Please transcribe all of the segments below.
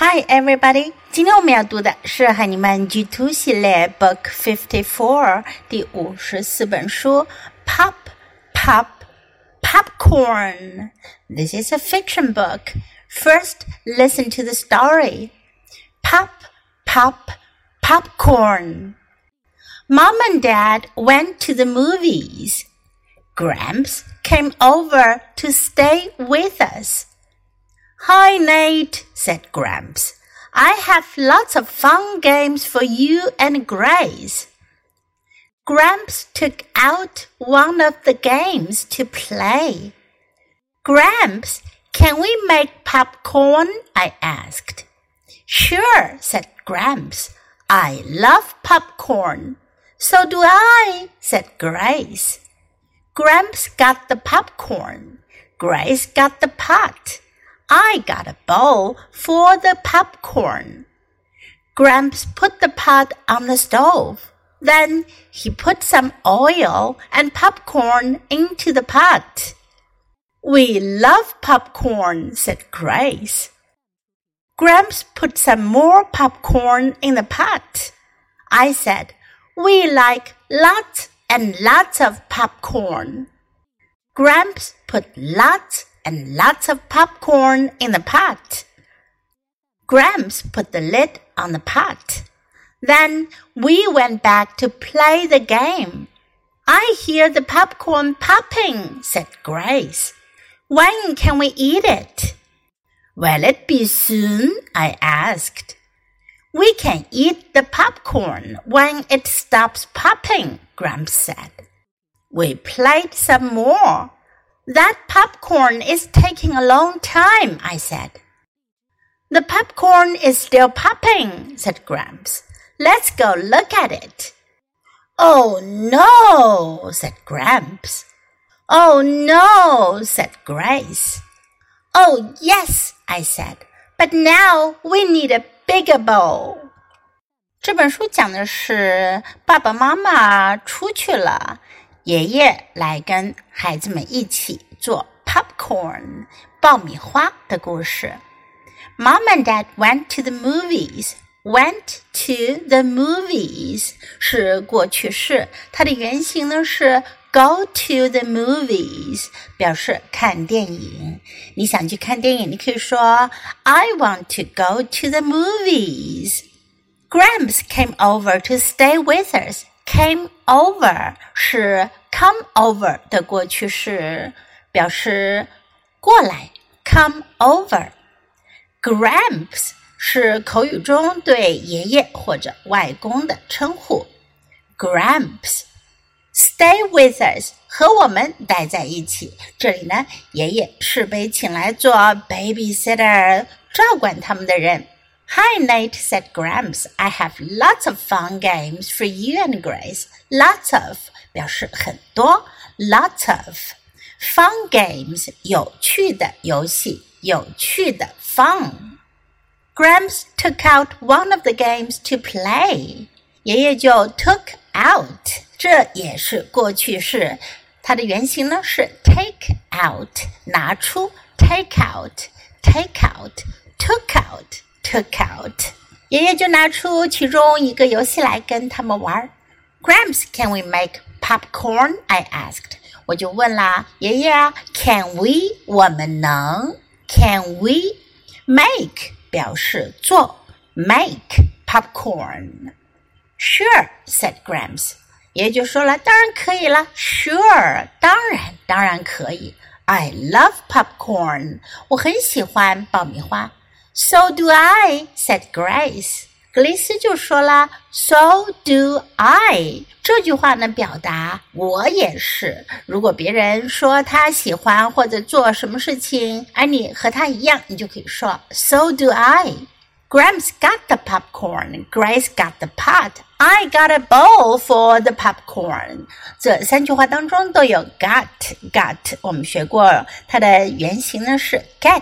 Hi, everybody！今天我们要读的是海尼曼 G Two Book Fifty Four 第五十四本书 Pop Pop Popcorn。This is a fiction book. First, listen to the story. Pop Pop Popcorn. Mom and Dad went to the movies. Gramps came over to stay with us. Hi, Nate, said Gramps. I have lots of fun games for you and Grace. Gramps took out one of the games to play. Gramps, can we make popcorn? I asked. Sure, said Gramps. I love popcorn. So do I, said Grace. Gramps got the popcorn. Grace got the pot. I got a bowl for the popcorn. Gramps put the pot on the stove. Then he put some oil and popcorn into the pot. We love popcorn, said Grace. Gramps put some more popcorn in the pot. I said, We like lots and lots of popcorn. Gramps put lots and lots of popcorn in the pot. Gramps put the lid on the pot. Then we went back to play the game. I hear the popcorn popping, said Grace. When can we eat it? Will it be soon? I asked. We can eat the popcorn when it stops popping, Gramps said. We played some more. That popcorn is taking a long time, I said. The popcorn is still popping, said Gramps. Let's go look at it. Oh no, said Gramps. Oh no, said Grace. Oh yes, I said. But now we need a bigger bowl. 这本书讲的是爸爸妈妈出去了， 爷爷来跟孩子们一起做 popcorn 爆米花的故事。Mom and Dad went to the movies. Went to the movies 是过去式，它的原型呢是 go to the movies，表示看电影。你想去看电影，你可以说 I want to go to the movies. Gramps came over to stay with us. Came over 是 come over 的过去式，表示过来。Come over. Gramps 是口语中对爷爷或者外公的称呼。Gramps。Stay with us，和我们待在一起。这里呢，爷爷是被请来做 babysitter，照管他们的人。Hi, Nate, said Gramps. I have lots of fun games for you and Grace. Lots of 表示很多，lots of fun games 有趣的游戏，有趣的 fun。Gramps took out one of the games to play. 爷爷就 took out，这也是过去式，它的原型呢是 take out，拿出 take out，take out，took out，took out。爷爷就拿出其中一个游戏来跟他们玩。Gramps，can we make popcorn？I asked。我就问啦，爷爷啊，Can we？我们能？Can we make？表示做，make popcorn。Sure, said Gramps. 爷就说了，当然可以了。Sure，当然，当然可以。I love popcorn. 我很喜欢爆米花。 So do I, said Grace. 格蕾斯就说了，So do I。这句话呢，表达我也是。如果别人说他喜欢或者做什么事情，而你和他一样，你就可以说 So do I。Graham's got the popcorn. Grace got the pot. I got a bowl for the popcorn. 这三句话当中都有 got got，我们学过它的原型呢是 get，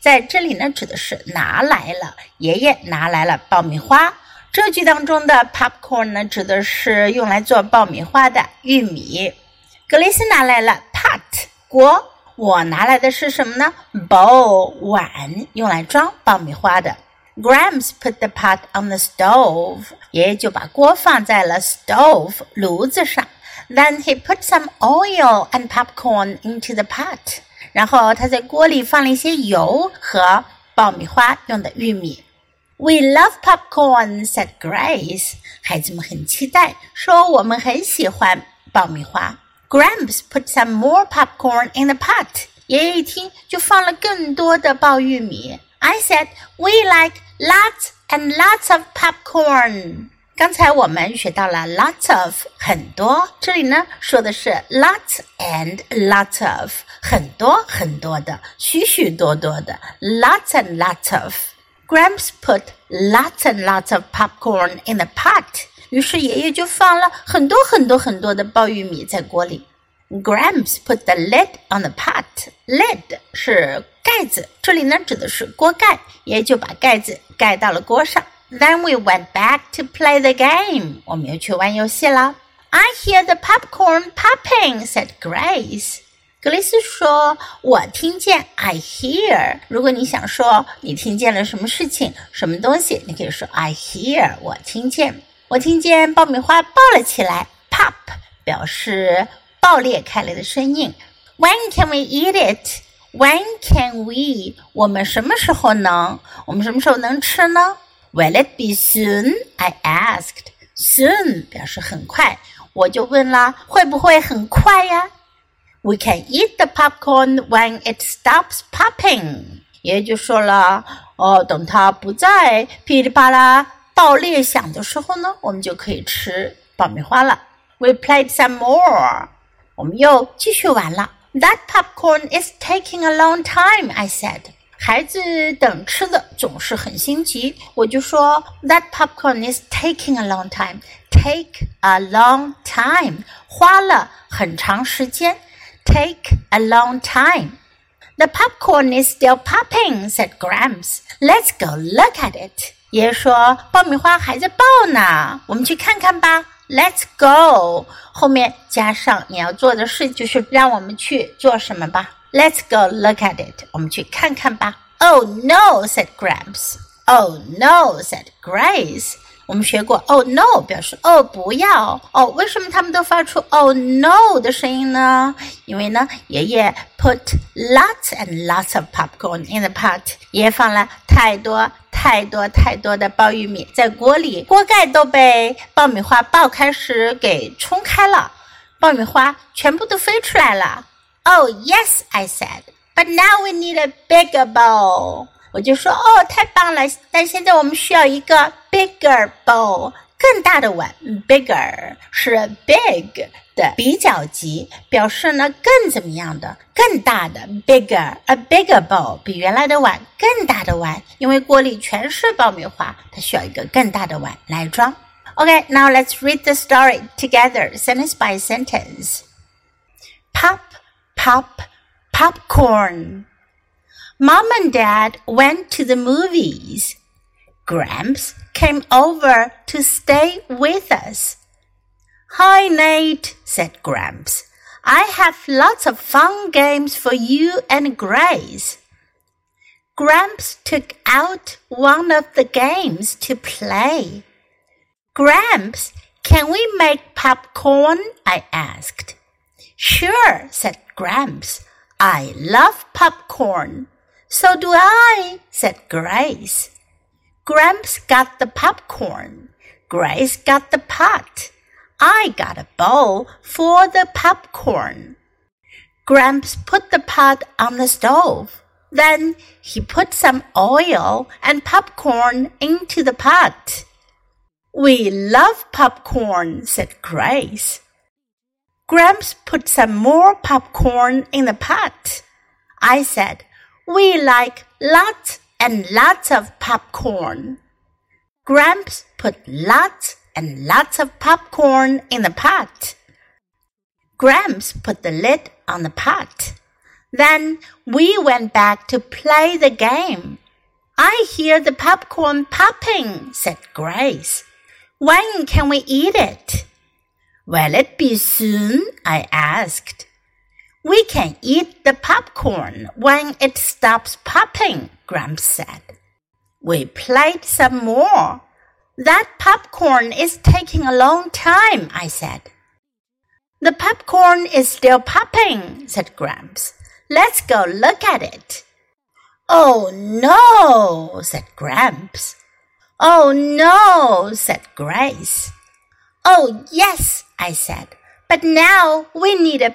在这里呢指的是拿来了，爷爷拿来了爆米花。这句当中的 popcorn 呢指的是用来做爆米花的玉米。格雷斯拿来了 pot 锅，我拿来的是什么呢？bowl 碗，用来装爆米花的。Gramps put the pot on the stove，爷爷就把锅放在了 stove 炉子上. Then he put some oil and popcorn into the pot，然后他在锅里放了一些油和爆米花用的玉米。We love popcorn," said popcorn，said Grace。孩子们很期待，说我们很喜欢爆米花。Gramps put some more popcorn in the pot，爷爷一听就放了更多的爆玉米。I said we like lots and lots of popcorn。刚才我们学到了 lots of 很多，这里呢说的是 lots and lots of 很多很多的，许许多多的 lots and lots of。Gramps put lots and lots of popcorn in the pot。于是爷爷就放了很多很多很多的爆玉米在锅里。 Gramps put the lid on the pot。lid 是盖子，这里呢指的是锅盖，爷爷就把盖子盖到了锅上。Then we went back to play the game。我们又去玩游戏了。I hear the popcorn popping," said Grace. 格雷斯说：“我听见，I hear。如果你想说你听见了什么事情、什么东西，你可以说 I hear，我听见。我听见爆米花爆了起来，pop 表示 爆裂开来的声音。When can we eat it? When can we？我们什么时候能？我们什么时候能吃呢？Will it be soon? I asked. Soon 表示很快，我就问了，会不会很快呀？We can eat the popcorn when it stops popping。爷爷就说了，哦，等它不再噼里啪啦爆裂响的时候呢，我们就可以吃爆米花了。We played some more。 我们又继续玩了。That popcorn is taking a long time, I said. 孩子等吃的总是很心急，我就说 That popcorn is taking a long time. Take a long time，花了很长时间。take a long time. The popcorn is still popping, said Gramps. Let's go look at it. 爷爷说：“爆米花还在爆呢，我们去看看吧。” Let's go。后面加上你要做的事，就是让我们去做什么吧。Let's go look at it。我们去看看吧。Oh no, said Gramps. Oh no, said Grace. 我们学过，Oh no，表示哦不要哦。为什么他们都发出 Oh no 的声音呢？因为呢，爷爷 put lots and lots of popcorn in the pot，爷爷放了太多太多太多的爆玉米在锅里，锅盖都被爆米花爆开时给冲开了，爆米花全部都飞出来了。Oh yes，I said，but now we need a bigger bowl。我就说哦，太棒了！但现在我们需要一个 bigger bowl， 更大的碗。bigger 是 big 的比较级，表示呢更怎么样的，更大的 bigger，a bigger bowl 比原来的碗更大的碗，因为锅里全是爆米花，它需要一个更大的碗来装。Okay, now let's read the story together, sentence by sentence. Pop, pop, popcorn. Mom and Dad went to the movies. Gramps came over to stay with us. Hi, Nate, said Gramps. I have lots of fun games for you and Grace. Gramps took out one of the games to play. Gramps, can we make popcorn? I asked. Sure, said Gramps. I love popcorn. So do I, said Grace. Gramps got the popcorn. Grace got the pot. I got a bowl for the popcorn. Gramps put the pot on the stove. Then he put some oil and popcorn into the pot. We love popcorn, said Grace. Gramps put some more popcorn in the pot. I said, we like lots and lots of popcorn. Gramps put lots and lots of popcorn in the pot. Gramps put the lid on the pot. Then we went back to play the game. I hear the popcorn popping, said Grace. When can we eat it? Will it be soon? I asked. We can eat the popcorn when it stops popping, Gramps said. We played some more. That popcorn is taking a long time, I said. The popcorn is still popping, said Gramps. Let's go look at it. Oh no, said Gramps. Oh no, said Grace. Oh yes, I said. But now we need a